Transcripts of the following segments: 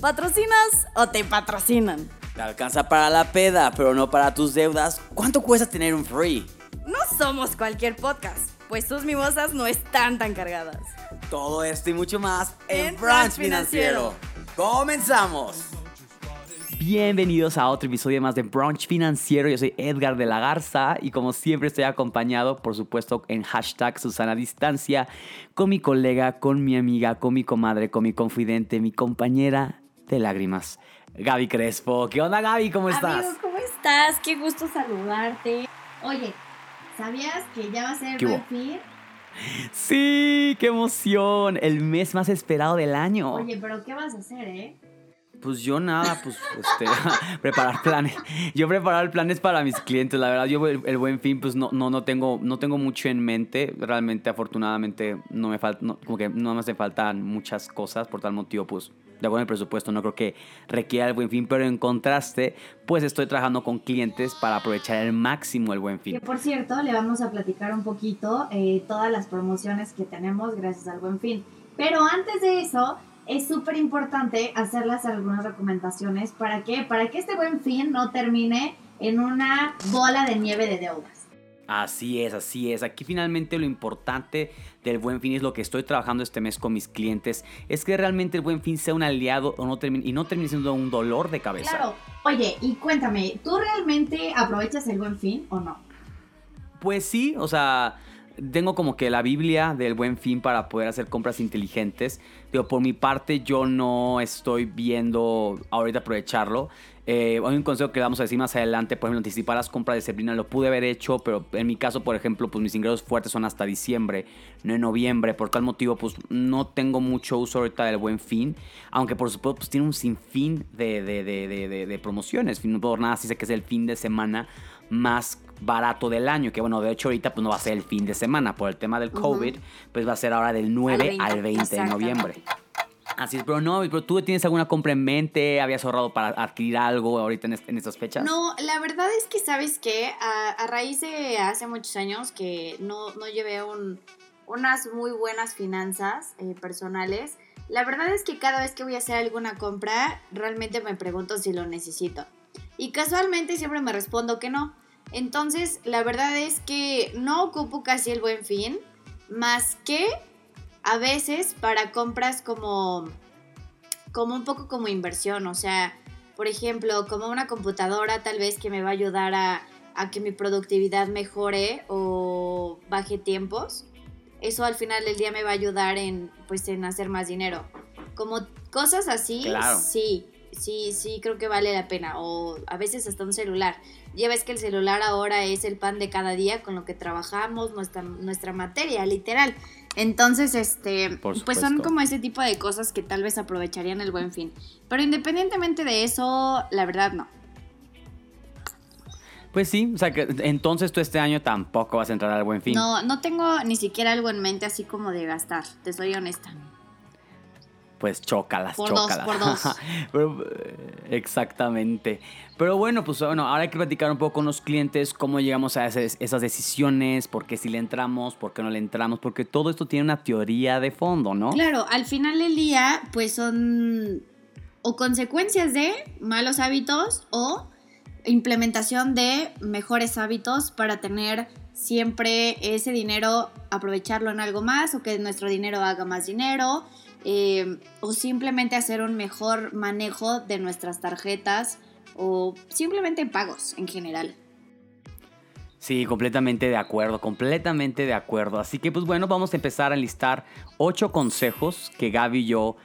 ¿Patrocinas o te patrocinan? Te alcanza para la peda, pero no para tus deudas. ¿Cuánto cuesta tener un free? No somos cualquier podcast, pues tus mimosas no están tan cargadas. Todo esto y mucho más en, En Brunch Brunch Financiero. ¡Comenzamos! Bienvenidos a otro episodio más de Brunch Financiero. Yo soy Edgar de la Garza y como siempre estoy acompañado, por supuesto, en hashtag Susana Distancia, con mi colega, con mi amiga, con mi comadre, con mi confidente, mi compañera de lágrimas, Gaby Crespo. ¿Qué onda, Gaby? ¿Cómo estás? Amigo, ¿cómo estás? Qué gusto saludarte. Oye, ¿sabías que ya va a ser ¿Qué hubo? buen fin? Sí, qué emoción. El mes más esperado del año. Oye, pero ¿qué vas a hacer, eh? Pues yo nada, pues este, preparar planes. Yo preparar planes para mis clientes. La verdad, yo el, el buen fin, pues no, no, no tengo, no tengo mucho en mente. Realmente, afortunadamente, no me falta, como que no me hacen faltan muchas cosas. Por tal motivo, pues, de acuerdo el presupuesto, no creo que requiera el buen fin. Pero en contraste, pues estoy trabajando con clientes para aprovechar al máximo el buen fin. Por cierto, le vamos a platicar un poquito eh, todas las promociones que tenemos gracias al buen fin. Pero antes de eso, es súper importante hacerles algunas recomendaciones. ¿Para qué? Para que este buen fin no termine en una bola de nieve de deudas. Así es, así es. Aquí finalmente lo importante del buen fin es lo que estoy trabajando este mes con mis clientes. Es que realmente el buen fin sea un aliado o no termine, y no termine siendo un dolor de cabeza. Claro. Oye, y cuéntame, ¿tú realmente aprovechas el buen fin o no? Pues sí, o sea, tengo como que la Biblia del buen fin para poder hacer compras inteligentes. Pero por mi parte yo no estoy viendo ahorita aprovecharlo. Eh, hay un consejo que vamos a decir más adelante, por ejemplo, anticipar las compras de Sabrina lo pude haber hecho, pero en mi caso, por ejemplo, pues mis ingresos fuertes son hasta diciembre, no en noviembre. Por tal motivo, pues no tengo mucho uso ahorita del buen fin, aunque por supuesto pues tiene un sinfín de, de- de promociones. No por nada, sí sé que es el fin de semana más barato del año, que bueno, de hecho ahorita pues no va a ser el fin de semana por el tema del COVID, pues va a ser ahora del 9 al 20, de noviembre. Así es, pero no, pero tú tienes alguna compra en mente, habías ahorrado para adquirir algo ahorita en, en estas fechas. No, la verdad es que, ¿sabes qué? A, a raíz de hace muchos años que no, no llevé un- unas muy buenas finanzas eh, personales, la verdad es que cada vez que voy a hacer alguna compra, realmente me pregunto si lo necesito. Y casualmente siempre me respondo que no. Entonces, la verdad es que no ocupo casi el buen fin, más que a veces para compras como como un poco como inversión, o sea, por ejemplo, como una computadora tal vez que me va a ayudar a, a que mi productividad mejore o baje tiempos. Eso al final del día me va a ayudar en pues en hacer más dinero. Como cosas así, Claro. sí, sí, sí creo que vale la pena. O a veces hasta un celular. Ya ves que el celular ahora es el pan de cada día con lo que trabajamos, nuestra, nuestra materia, literal. Entonces, este, pues son como ese tipo de cosas que tal vez aprovecharían el buen fin. Pero independientemente de eso, la verdad no. Pues sí, o sea que entonces tú este año tampoco vas a entrar al buen fin. No, no tengo ni siquiera algo en mente así como de gastar, te soy honesta. Pues chócalas, Por dos, chócalas. por dos. Pero, eh, exactamente. Pero bueno, pues bueno, ahora hay que platicar un poco con los clientes cómo llegamos a esas, esas decisiones, por qué si le entramos, por qué no le entramos, porque todo esto tiene una teoría de fondo, ¿no? Claro, al final del día, pues son o consecuencias de malos hábitos o implementación de mejores hábitos para tener siempre ese dinero, aprovecharlo en algo más o que nuestro dinero haga más dinero eh, o simplemente hacer un mejor manejo de nuestras tarjetas o simplemente pagos en general. Sí, completamente de acuerdo, completamente de acuerdo. Así que pues bueno, vamos a empezar a enlistar ocho consejos que Gaby y yo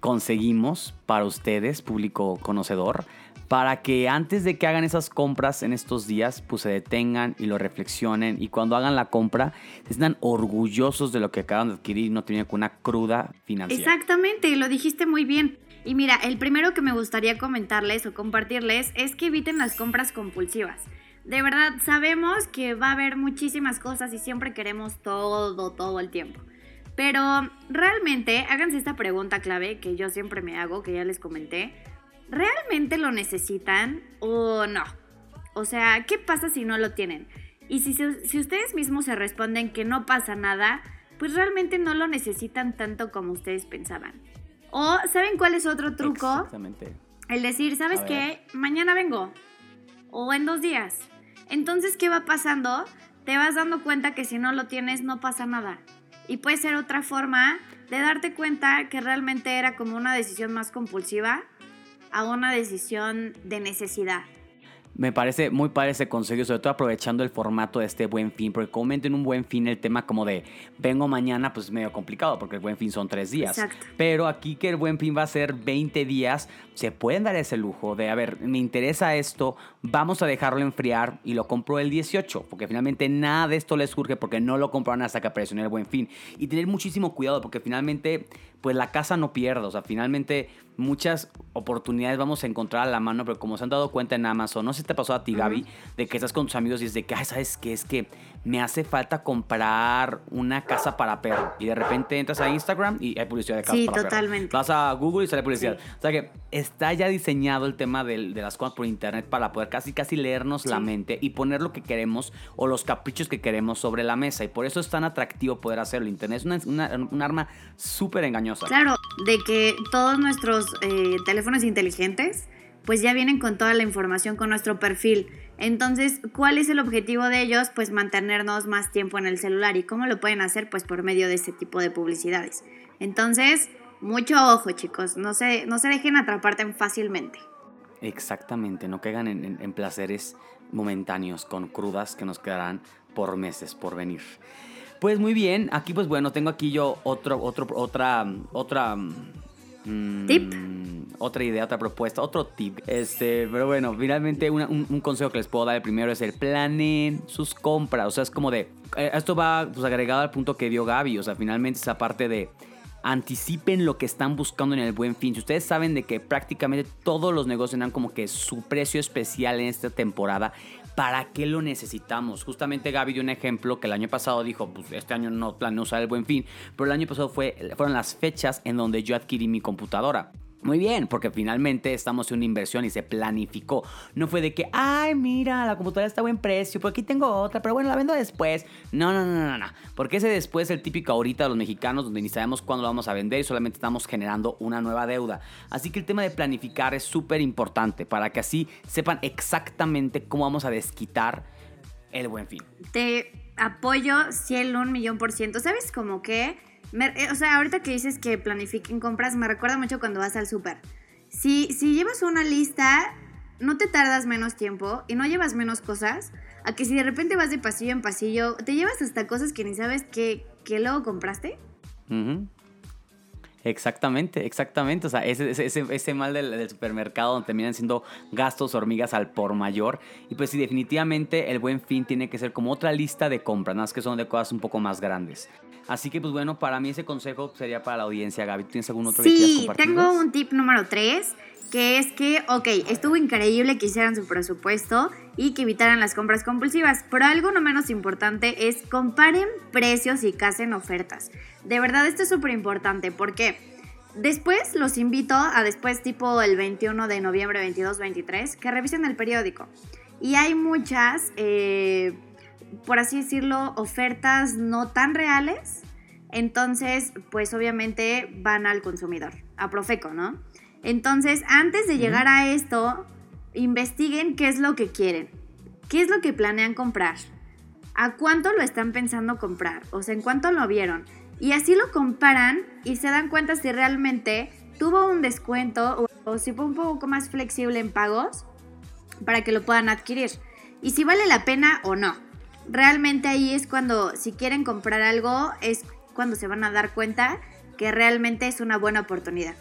conseguimos para ustedes, público conocedor, para que antes de que hagan esas compras en estos días, pues se detengan y lo reflexionen y cuando hagan la compra, se sientan orgullosos de lo que acaban de adquirir y no con una cruda financiera. Exactamente, lo dijiste muy bien. Y mira, el primero que me gustaría comentarles o compartirles es que eviten las compras compulsivas. De verdad, sabemos que va a haber muchísimas cosas y siempre queremos todo, todo el tiempo. Pero realmente, háganse esta pregunta clave que yo siempre me hago, que ya les comenté. ¿Realmente lo necesitan o no? O sea, ¿qué pasa si no lo tienen? Y si, si ustedes mismos se responden que no pasa nada, pues realmente no lo necesitan tanto como ustedes pensaban. O, ¿saben cuál es otro truco? Exactamente. El decir, ¿sabes qué? Mañana vengo. O en dos días. Entonces, ¿qué va pasando? Te vas dando cuenta que si no lo tienes, no pasa nada. Y puede ser otra forma de darte cuenta que realmente era como una decisión más compulsiva a una decisión de necesidad. Me parece muy padre ese consejo, sobre todo aprovechando el formato de este buen fin, porque comúnmente en un buen fin el tema como de vengo mañana, pues es medio complicado, porque el buen fin son tres días. Exacto. Pero aquí que el buen fin va a ser 20 días, se pueden dar ese lujo de, a ver, me interesa esto, vamos a dejarlo enfriar y lo compro el 18, porque finalmente nada de esto les surge porque no lo compraron hasta que apareció en el buen fin. Y tener muchísimo cuidado, porque finalmente, pues la casa no pierde, o sea, finalmente muchas oportunidades vamos a encontrar a la mano, pero como se han dado cuenta en Amazon, no sé si te pasó a ti, Gaby, de que estás con tus amigos y es de que, ay, ¿sabes qué? Es que me hace falta comprar una casa para perro. Y de repente entras a Instagram y hay publicidad de casas Sí, para perro. totalmente. Vas a Google y sale publicidad. Sí. O sea que está ya diseñado el tema de, las cosas por internet para poder casi casi leernos la mente y poner lo que queremos o los caprichos que queremos sobre la mesa. Y por eso es tan atractivo poder hacerlo. Internet es una, una- un arma súper engañosa. Claro, de que todos nuestros eh, teléfonos inteligentes pues ya vienen con toda la información con nuestro perfil. Entonces, ¿cuál es el objetivo de ellos? Pues mantenernos más tiempo en el celular. ¿Y cómo lo pueden hacer? Pues por medio de ese tipo de publicidades. Entonces, mucho ojo chicos, no se, no se dejen atrapar tan fácilmente. Exactamente, no caigan en, en- en placeres momentáneos con crudas que nos quedarán por meses por venir. Pues muy bien, aquí pues bueno, tengo aquí yo otro, otro, otra, otra... mm, ¿Tip? Otra idea, otra propuesta, otro tip. Este, pero bueno, finalmente una- un, un consejo que les puedo dar el primero es el planen sus compras. O sea, es como de. eh, Esto va pues, agregado al punto que dio Gaby. O sea, finalmente esa parte de anticipen lo que están buscando en el buen fin. Si ustedes saben de que prácticamente todos los negocios dan como que su precio especial en esta temporada, ¿para qué lo necesitamos? Justamente Gaby dio un ejemplo que el año pasado dijo, pues este año no planeo usar el buen fin, pero el año pasado fue, fueron las fechas en donde yo adquirí mi computadora. Muy bien, porque finalmente estamos en una inversión y se planificó. No fue de que, ay, mira, la computadora está a buen precio, por aquí tengo otra, pero bueno, la vendo después. No, no, no, no, no. Porque ese después es el típico ahorita de los mexicanos, donde ni sabemos cuándo lo vamos a vender y solamente estamos generando una nueva deuda. Así que el tema de planificar es súper importante para que así sepan exactamente cómo vamos a desquitar el buen fin. Te apoyo 100, un millón por ciento. ¿Sabes cómo que? Me- eh, o sea, ahorita que dices que planifiquen compras, me recuerda mucho cuando vas al súper. Si, si llevas una lista, no te tardas menos tiempo y no llevas menos cosas. A que si de repente vas de pasillo en pasillo, te llevas hasta cosas que ni sabes que, que luego compraste. Ujú. Exactamente, exactamente. O sea, ese, ese, ese- mal del, del supermercado donde terminan siendo gastos hormigas al por mayor. Y pues sí, definitivamente el buen fin tiene que ser como otra lista de compras, nada más que son de cosas un poco más grandes. Así que pues bueno, para mí ese consejo sería para la audiencia, Gaby. ¿Tienes algún otro que quieras Sí, compartirnos? tengo un tip número 3, que es que, ok, estuvo increíble que hicieran su presupuesto y que evitaran las compras compulsivas, pero algo no menos importante es comparen precios y casen ofertas. De verdad, esto es súper importante porque después los invito a después tipo el 21 de noviembre, 22, 23, que revisen el periódico. Y hay muchas, eh, por así decirlo, ofertas no tan reales. Entonces, pues obviamente van al consumidor, a Profeco, ¿no? Entonces, antes de llegar a esto, investiguen qué es lo que quieren, qué es lo que planean comprar, a cuánto lo están pensando comprar, o sea, en cuánto lo vieron. Y así lo comparan y se dan cuenta si realmente tuvo un descuento o, o si fue un poco más flexible en pagos para que lo puedan adquirir. Y si vale la pena o no. Realmente ahí es cuando, si quieren comprar algo, es cuando se van a dar cuenta que realmente es una buena oportunidad.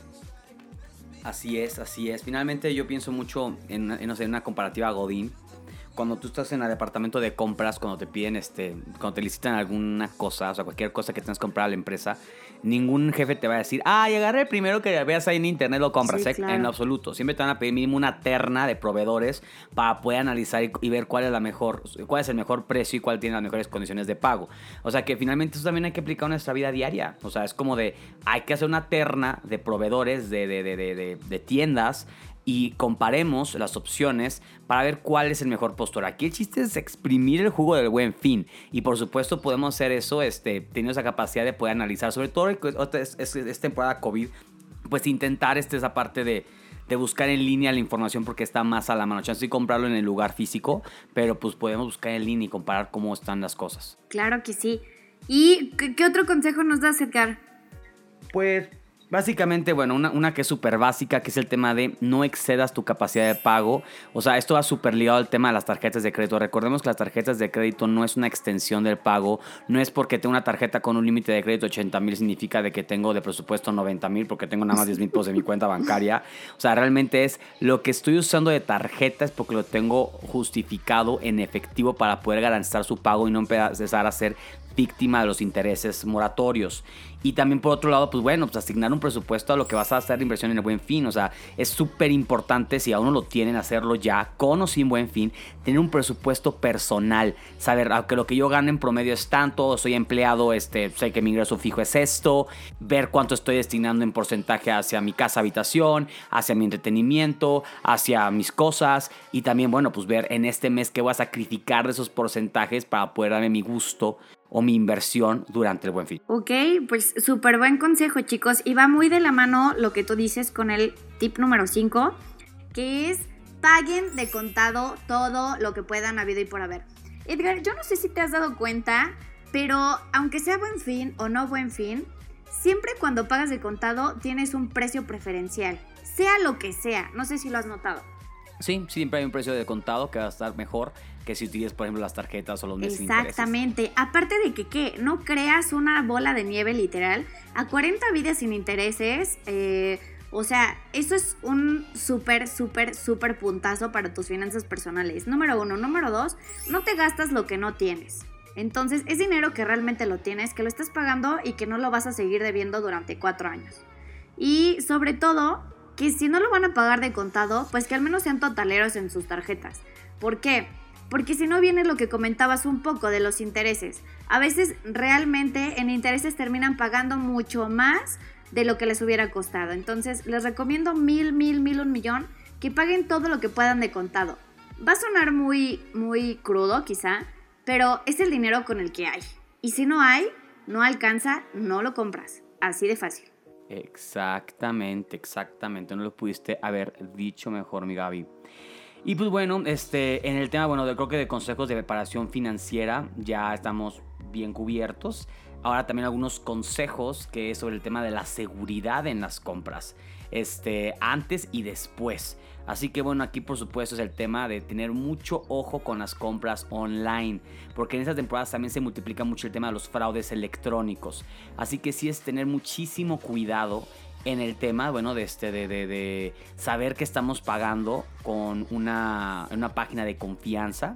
Así es, así es. Finalmente yo pienso mucho en, una comparativa Godín. Cuando tú estás en el departamento de compras, cuando te piden, este, cuando te licitan alguna cosa, o sea, cualquier cosa que tengas que comprar a la empresa, ningún jefe te va a decir, ay, agarre el primero que veas ahí en internet, lo compras, Sí, ¿eh? claro. En absoluto. Siempre te van a pedir mínimo una terna de proveedores para poder analizar y, y ver cuál es la mejor, cuál es el mejor precio y cuál tiene las mejores condiciones de pago. O sea que finalmente eso también hay que aplicar en nuestra vida diaria. O sea, es como de, hay que hacer una terna de proveedores, de, de, de- de tiendas y comparemos las opciones para ver cuál es el mejor postor. Aquí el chiste es exprimir el jugo del buen fin. Y por supuesto podemos hacer eso este, teniendo esa capacidad de poder analizar, sobre todo es, es- es temporada COVID pues intentar este, esa parte de, de buscar en línea la información porque está más a la mano. Chance y comprarlo en el lugar físico, pero pues podemos buscar en línea y comparar cómo están las cosas. Claro que sí. ¿Y qué, qué otro consejo nos da Edgar? Pues Básicamente, bueno, una, que es súper básica, que es el tema de no excedas tu capacidad de pago. O sea, esto va súper ligado al tema de las tarjetas de crédito. Recordemos que las tarjetas de crédito no es una extensión del pago. No es porque tengo una tarjeta con un límite de crédito 80 mil, significa de que tengo de presupuesto 90 mil, porque tengo nada más 10 mil pesos en mi cuenta bancaria. O sea, realmente es lo que estoy usando de tarjeta es porque lo tengo justificado en efectivo para poder garantizar su pago y no empezar a ser víctima de los intereses moratorios. Y también por otro lado, pues bueno, pues asignar un presupuesto a lo que vas a hacer inversión en el buen fin. O sea, es súper importante si aún no lo tienen, hacerlo ya, con o sin buen fin, tener un presupuesto personal. Saber, aunque lo que yo gano en promedio es tanto, soy empleado, este, sé que mi ingreso fijo es esto, ver cuánto estoy destinando en porcentaje hacia mi casa, habitación, hacia mi entretenimiento, hacia mis cosas. Y también, bueno, pues ver en este mes qué voy a sacrificar de esos porcentajes para poder darme mi gusto o mi inversión durante el buen fin. Ok, pues súper buen consejo chicos y va muy de la mano lo que tú dices con el tip número 5, que es paguen de contado todo lo que puedan habido y por haber. Edgar, yo no sé si te has dado cuenta, pero aunque sea buen fin o no buen fin, siempre cuando pagas de contado tienes un precio preferencial, sea lo que sea, no sé si lo has notado. Sí, siempre hay un precio de contado que va a estar mejor que si utilizas, por ejemplo, las tarjetas o los meses Exactamente. Aparte de que, ¿qué? No creas una bola de nieve literal. A 40 vidas sin intereses, eh, o sea, eso es un súper, súper, súper puntazo para tus finanzas personales. Número uno. Número dos, no te gastas lo que no tienes. Entonces, es dinero que realmente lo tienes, que lo estás pagando y que no lo vas a seguir debiendo durante cuatro años. Y sobre todo, que si no lo van a pagar de contado, pues que al menos sean totaleros en sus tarjetas. ¿Por qué? Porque si no viene lo que comentabas un poco de los intereses. A veces realmente en intereses terminan pagando mucho más de lo que les hubiera costado. Entonces les recomiendo mil, mil, mil, un millón que paguen todo lo que puedan de contado. Va a sonar muy, muy crudo quizá, pero es el dinero con el que hay. Y si no hay, no alcanza, no lo compras. Así de fácil. Exactamente, exactamente. No lo pudiste haber dicho mejor, mi Gaby. Y pues bueno, este, en el tema, bueno, de, creo que de consejos de preparación financiera ya estamos bien cubiertos. Ahora también algunos consejos que es sobre el tema de la seguridad en las compras, este, antes y después. Así que bueno, aquí por supuesto es el tema de tener mucho ojo con las compras online, porque en estas temporadas también se multiplica mucho el tema de los fraudes electrónicos. Así que sí es tener muchísimo cuidado en el tema, bueno, de, este, de, de, saber que estamos pagando con una, una página de confianza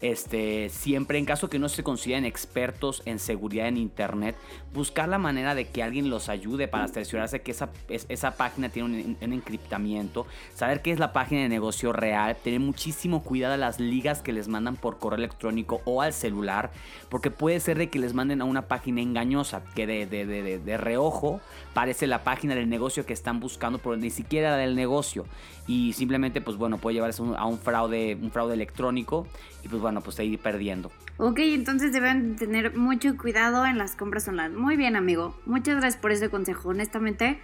este, siempre en caso que no se consideren expertos en seguridad en internet, buscar la manera de que alguien los ayude para cerciorarse que esa, página tiene un, encriptamiento, saber qué es la página de negocio real, tener muchísimo cuidado a las ligas que les mandan por correo electrónico o al celular, porque puede ser de que les manden a una página engañosa, que de, reojo parece la página del negocio que están buscando, pero ni siquiera del negocio. Y simplemente, pues bueno, puede llevarse a un fraude, un fraude electrónico y pues bueno, pues ir perdiendo. Ok, entonces deben tener mucho cuidado en las compras online. Muy bien, amigo. Muchas gracias por ese consejo. Honestamente,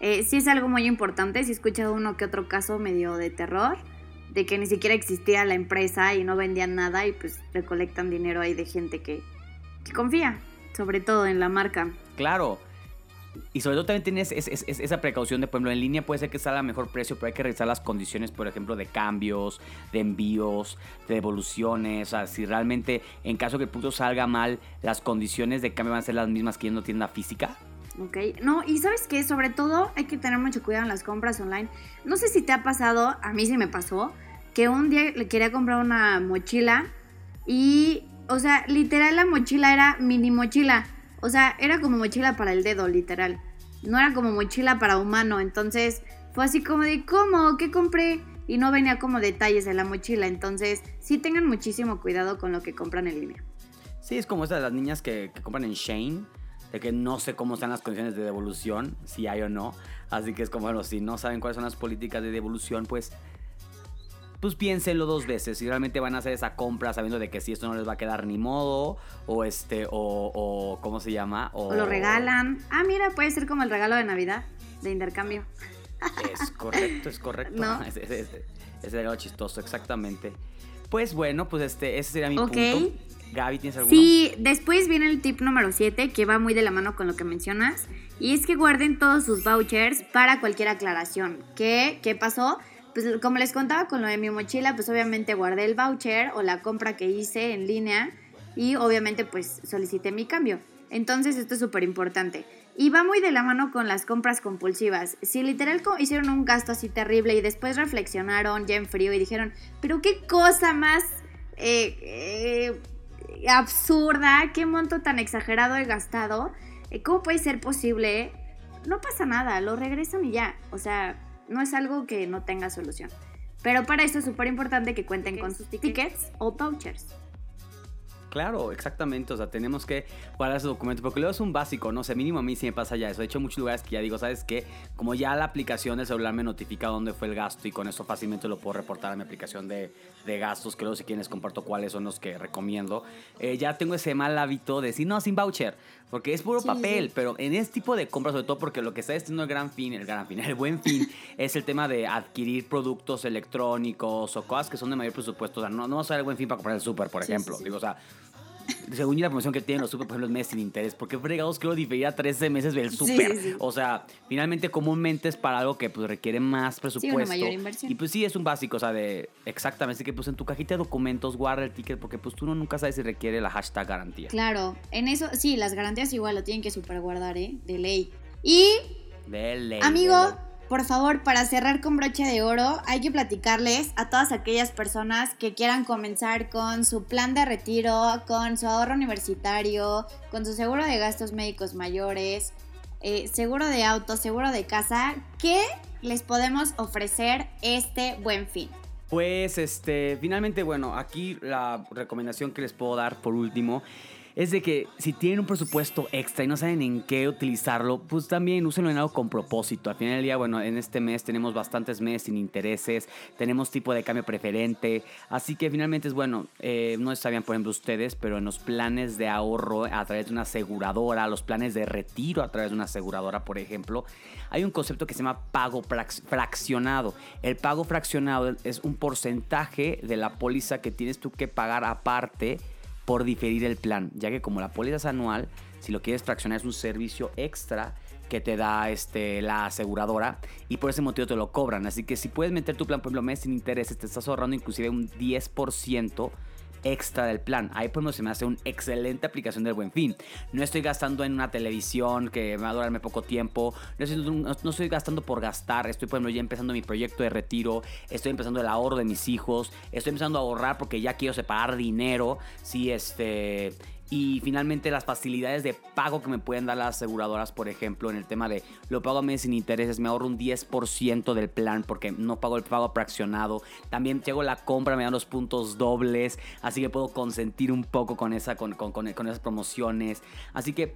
eh, sí es algo muy importante. Si he escuchado uno que otro caso medio de terror, de que ni siquiera existía la empresa y no vendían nada y pues recolectan dinero ahí de gente que, que confía, sobre todo en la marca. Claro. Y sobre todo también tienes esa precaución de, por ejemplo, en línea puede ser que salga a mejor precio, pero hay que revisar las condiciones, por ejemplo, de cambios, de envíos, de devoluciones. O sea, si realmente, en caso que el punto salga mal, las condiciones de cambio van a ser las mismas que en una tienda física. Ok, no, y sabes que sobre todo hay que tener mucho cuidado en las compras online. No sé si te ha pasado, a mí sí me pasó, que un día le quería comprar una mochila y, o sea, literal la mochila era mini mochila. O sea, era como mochila para el dedo, literal. No era como mochila para humano. Entonces fue así como de, ¿cómo? ¿Qué compré? Y no venía como detalles de la mochila. Entonces sí tengan muchísimo cuidado con lo que compran en línea. Sí, es como esta de las niñas que, compran en Shane. De que no sé cómo están las condiciones de devolución, si hay o no. Así que es como, bueno, si no saben cuáles son las políticas de devolución, pues pues piénsenlo dos veces. Si realmente van a hacer esa compra sabiendo de que si esto no les va a quedar ni modo, o este, o, o ¿cómo se llama? O, lo regalan. Ah, mira, puede ser como el regalo de Navidad, de intercambio. Es correcto, es correcto. ¿No? Ese, ese era lo chistoso, exactamente. Pues bueno, pues este, ese sería mi Ok. punto. Gaby, ¿tienes alguno? Sí, después viene el tip número 7, que va muy de la mano con lo que mencionas, y es que guarden todos sus vouchers para cualquier aclaración. ¿Qué, qué pasó? Pues como les contaba con lo de mi mochila, pues obviamente guardé el voucher o la compra que hice en línea y obviamente pues solicité mi cambio. Entonces esto es súper importante. Y va muy de la mano con las compras compulsivas. Si literal hicieron un gasto así terrible y después reflexionaron ya en frío y dijeron, pero qué cosa más eh, eh, absurda, qué monto tan exagerado he gastado, eh, ¿cómo puede ser posible? No pasa nada, lo regresan y ya. O sea, no es algo que no tenga solución. Pero para eso es súper importante que cuenten con sus tickets o vouchers. Claro, exactamente. O sea, tenemos que guardar ese documento porque luego es un básico, no sé, mínimo a mí sí me pasa ya eso. He hecho muchos lugares que ya digo, ¿sabes qué? Como ya la aplicación del celular me notifica dónde fue el gasto y con eso fácilmente lo puedo reportar a mi aplicación de, de gastos, que luego si quieres comparto cuáles son los que recomiendo. Eh, ya tengo ese mal hábito de decir, no, sin voucher, porque es puro Sí, papel, sí. pero en este tipo de compras, sobre todo porque lo que está diciendo el gran fin, el gran fin, el buen fin, es el tema de adquirir productos electrónicos o cosas que son de mayor presupuesto. O sea, no, no vas a usar el buen fin para comprar el súper, por Sí, ejemplo. Digo, o sea, según yo, la promoción que tienen los super, por ejemplo, es meses sin interés. ¿Por qué fregados quiero diferir a 13 meses del Sí, súper? sí, sí. O sea, finalmente comúnmente es para algo que pues requiere más presupuesto. mayor inversión. Y pues sí, es un básico, o sea, de exactamente. Así que pues en tu cajita de documentos guarda el ticket porque pues tú no nunca sabes si requiere la hashtag garantía. Claro, en eso, sí, las garantías igual lo tienen que superguardar, ¿eh? De ley. Y De ley, Amigo, de ley. Por favor, para cerrar con broche de oro, hay que platicarles a todas aquellas personas que quieran comenzar con su plan de retiro, con su ahorro universitario, con su seguro de gastos médicos mayores, eh, seguro de auto, seguro de casa, ¿qué les podemos ofrecer este buen fin? Pues, este, finalmente, bueno, aquí la recomendación que les puedo dar por último es de que si tienen un presupuesto extra y no saben en qué utilizarlo, pues también úsenlo en algo con propósito. Al final del día, bueno, en este mes tenemos bastantes meses sin intereses, tenemos tipo de cambio preferente, así que finalmente es bueno, eh, no sabían por ejemplo ustedes, pero en los planes de ahorro a través de una aseguradora, los planes de retiro a través de una aseguradora, por ejemplo, hay un concepto que se llama pago frac- fraccionado. El pago fraccionado es un porcentaje de la póliza que tienes tú que pagar aparte por diferir el plan, ya que como la póliza es anual, si lo quieres fraccionar es un servicio extra que te da este, la aseguradora y por ese motivo te lo cobran. Así que si puedes meter tu plan, por ejemplo, mes sin intereses, te estás ahorrando inclusive un 10% extra del plan. Ahí por ejemplo se me hace una excelente aplicación del buen fin. No estoy gastando en una televisión que va a durarme poco tiempo. No estoy, no- no estoy gastando por gastar. Estoy por ejemplo ya empezando mi proyecto de retiro. Estoy empezando el ahorro de mis hijos. Estoy empezando a ahorrar porque ya quiero separar dinero. Sí, este... Y finalmente las facilidades de pago que me pueden dar las aseguradoras, por ejemplo, en el tema de lo pago a meses sin intereses, me ahorro un 10% del plan porque no pago el pago fraccionado. También llego la compra, me dan los puntos dobles, así que puedo consentir un poco con, esa, con, con- con- con esas promociones. Así que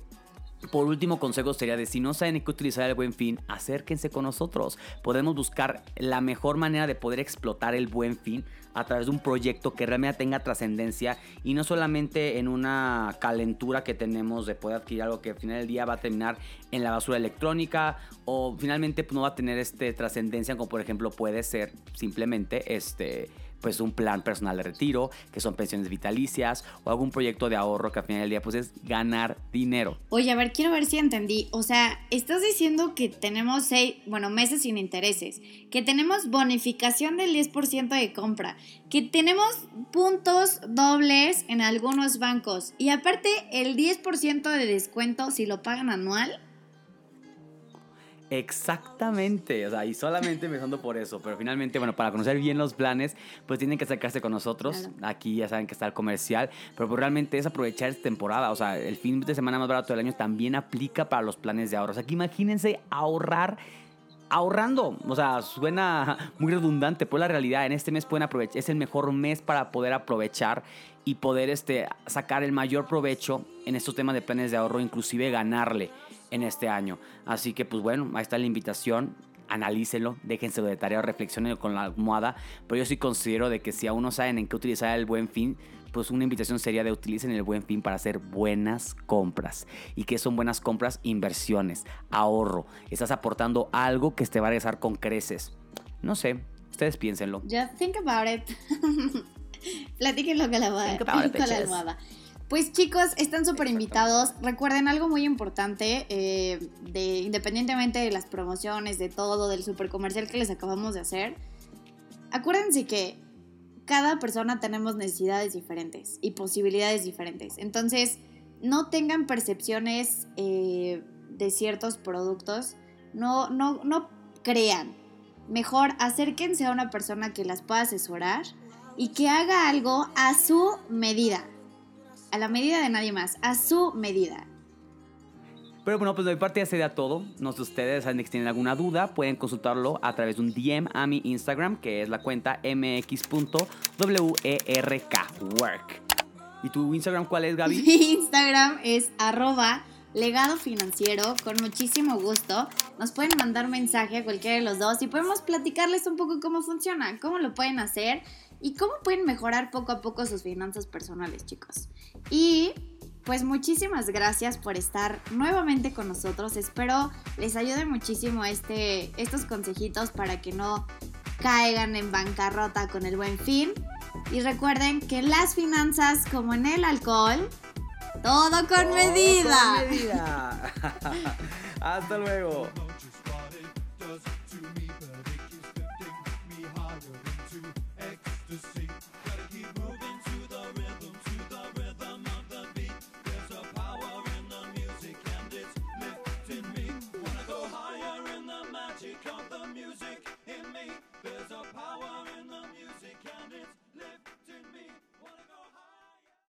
por último consejo sería de si no saben en qué utilizar el buen fin, acérquense con nosotros. Podemos buscar la mejor manera de poder explotar el buen fin a través de un proyecto que realmente tenga trascendencia y no solamente en una calentura que tenemos de poder adquirir algo que al final del día va a terminar en la basura electrónica o finalmente pues, no va a tener este trascendencia como por ejemplo puede ser simplemente este pues un plan personal de retiro, que son pensiones vitalicias o algún proyecto de ahorro que al final del día pues es ganar dinero. Oye, a ver, quiero ver si entendí. O sea, estás diciendo que tenemos seis, bueno, meses sin intereses, que tenemos bonificación del 10% de compra, que tenemos puntos dobles en algunos bancos y aparte el 10% de descuento si lo pagan anual. Exactamente, o sea, y solamente empezando por eso, pero finalmente, bueno, para conocer bien los planes, pues tienen que acercarse con nosotros. Claro. Aquí ya saben que está el comercial, pero pues realmente es aprovechar esta temporada, o sea, el fin de semana más barato del año también aplica para los planes de ahorro. O sea, que imagínense ahorrar ahorrando. O sea, suena muy redundante, pero la realidad en este mes pueden aprovechar, es el mejor mes para poder aprovechar y poder este, sacar el mayor provecho en estos temas de planes de ahorro, inclusive ganarle en este año. Así que pues bueno, ahí está la invitación. analícenlo, déjenselo de tarea o reflexionen con la almohada. Pero yo sí considero de que si aún no saben en qué utilizar el buen fin, pues una invitación sería de utilicen el buen fin para hacer buenas compras. ¿Y qué son buenas compras? Inversiones, ahorro. Estás aportando algo que te va a regresar con creces. No sé, ustedes piénsenlo. Just think about it. Platíquenlo con la, Think about it, con la almohada. Pues chicos, están súper invitados. Recuerden algo muy importante, eh, de, independientemente de las promociones, de todo, del super comercial que les acabamos de hacer. Acuérdense que cada persona tenemos necesidades diferentes y posibilidades diferentes. Entonces, no tengan percepciones eh, de ciertos productos. No, no, no crean. Mejor acérquense a una persona que las pueda asesorar y que haga algo a su medida. A la medida de nadie más, a su medida. Pero bueno, pues de mi parte ya sería todo. No sé ustedes, saben que si tienen alguna duda, pueden consultarlo a través de un DM a mi Instagram, que es la cuenta mx.werk. ¿Y tu Instagram cuál es, Gaby? Mi Instagram es arroba legado financiero, con muchísimo gusto. Nos pueden mandar mensaje a cualquiera de los dos y podemos platicarles un poco cómo funciona, cómo lo pueden hacer y cómo pueden mejorar poco a poco sus finanzas personales, chicos. Y pues muchísimas gracias por estar nuevamente con nosotros. Espero les ayude muchísimo este, estos consejitos para que no caigan en bancarrota con el buen fin. Y recuerden que en las finanzas, como en el alcohol, todo con medida. Todo con medida. Hasta luego.